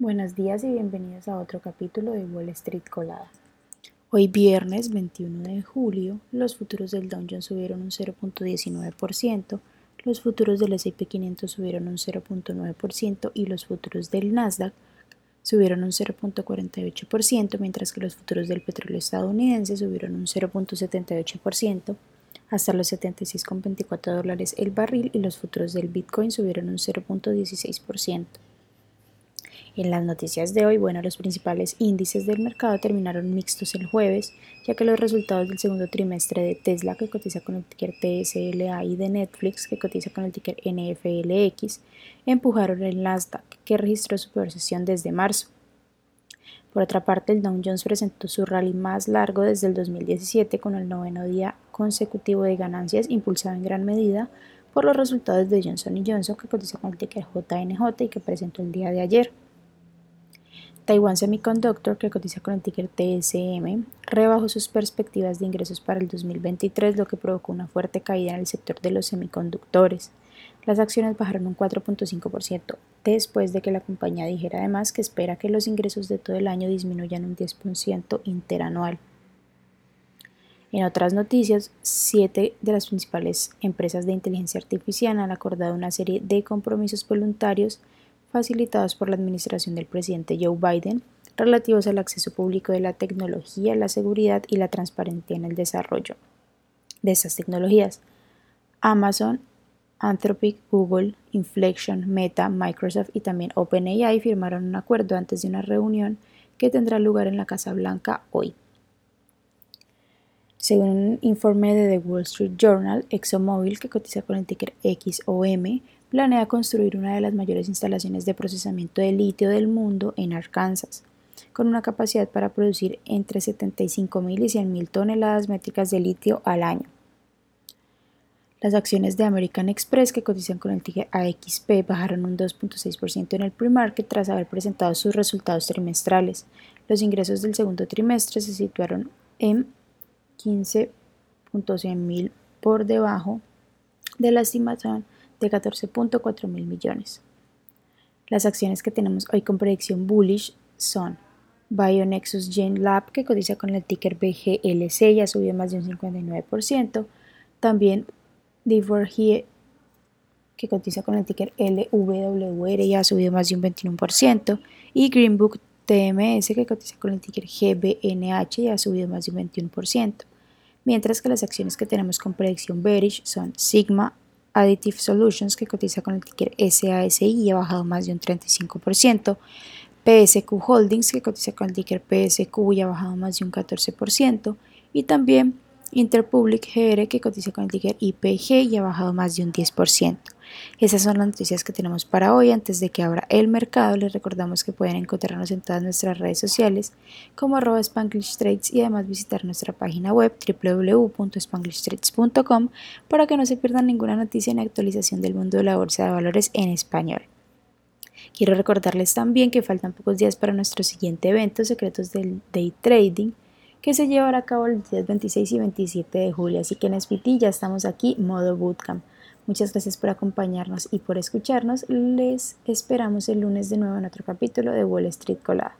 Buenos días y bienvenidos a otro capítulo de Wall Street Colada. Hoy viernes 21 de julio, los futuros del Dow Jones subieron un 0.19%, los futuros del S&P 500 subieron un 0.9% y los futuros del Nasdaq subieron un 0.48%, mientras que los futuros del petróleo estadounidense subieron un 0.78% hasta los 76,24 dólares el barril y los futuros del Bitcoin subieron un 0.16%. En las noticias de hoy, bueno, los principales índices del mercado terminaron mixtos el jueves, ya que los resultados del segundo trimestre de Tesla, que cotiza con el ticker TSLA, y de Netflix, que cotiza con el ticker NFLX, empujaron el Nasdaq, que registró su peor sesión desde marzo. Por otra parte, el Dow Jones presentó su rally más largo desde el 2017 con el noveno día consecutivo de ganancias impulsado en gran medida por los resultados de Johnson Johnson que cotiza con el ticker JNJ y que presentó el día de ayer. Taiwan Semiconductor, que cotiza con el ticker TSM, rebajó sus perspectivas de ingresos para el 2023, lo que provocó una fuerte caída en el sector de los semiconductores. Las acciones bajaron un 4.5% después de que la compañía dijera además que espera que los ingresos de todo el año disminuyan un 10% interanual. En otras noticias, siete de las principales empresas de inteligencia artificial han acordado una serie de compromisos voluntarios facilitados por la administración del presidente Joe Biden relativos al acceso público de la tecnología, la seguridad y la transparencia en el desarrollo de estas tecnologías. Amazon, Anthropic, Google, Inflection, Meta, Microsoft y también OpenAI firmaron un acuerdo antes de una reunión que tendrá lugar en la Casa Blanca hoy. Según un informe de The Wall Street Journal, ExxonMobil, que cotiza con el ticker XOM, planea construir una de las mayores instalaciones de procesamiento de litio del mundo en Arkansas, con una capacidad para producir entre 75.000 y 100.000 toneladas métricas de litio al año. Las acciones de American Express, que cotizan con el ticker AXP, bajaron un 2.6% en el pre-market tras haber presentado sus resultados trimestrales. Los ingresos del segundo trimestre se situaron en 15.100 mil por debajo de la estimación de 14.4 mil millones. Las acciones que tenemos hoy con predicción bullish son Bionexus Gen Lab, que cotiza con el ticker BGLC, ya subió más de un 59%. También Divorgie, que cotiza con el ticker LWR, ya ha subido más de un 21%. Y Greenbook TMS, que cotiza con el ticker GBNH, ya ha subido más de un 21%. Mientras que las acciones que tenemos con predicción bearish son Sigma, Additive Solutions, que cotiza con el ticker SASI y ha bajado más de un 35%. PSQ Holdings, que cotiza con el ticker PSQ y ha bajado más de un 14%. Y también Interpublic GR, que cotiza con el ticker IPG y ha bajado más de un 10%. Esas son las noticias que tenemos para hoy. Antes de que abra el mercado, les recordamos que pueden encontrarnos en todas nuestras redes sociales como arroba Spanglish Trades y además visitar nuestra página web www.spanglishtrades.com para que no se pierdan ninguna noticia ni actualización del mundo de la bolsa de valores en español. Quiero recordarles también que faltan pocos días para nuestro siguiente evento, Secretos del Day Trading, que se llevará a cabo los días 26 y 27 de julio. Así que en SPT ya estamos aquí, modo bootcamp. Muchas gracias por acompañarnos y por escucharnos. Les esperamos el lunes de nuevo en otro capítulo de Wall Street Colada.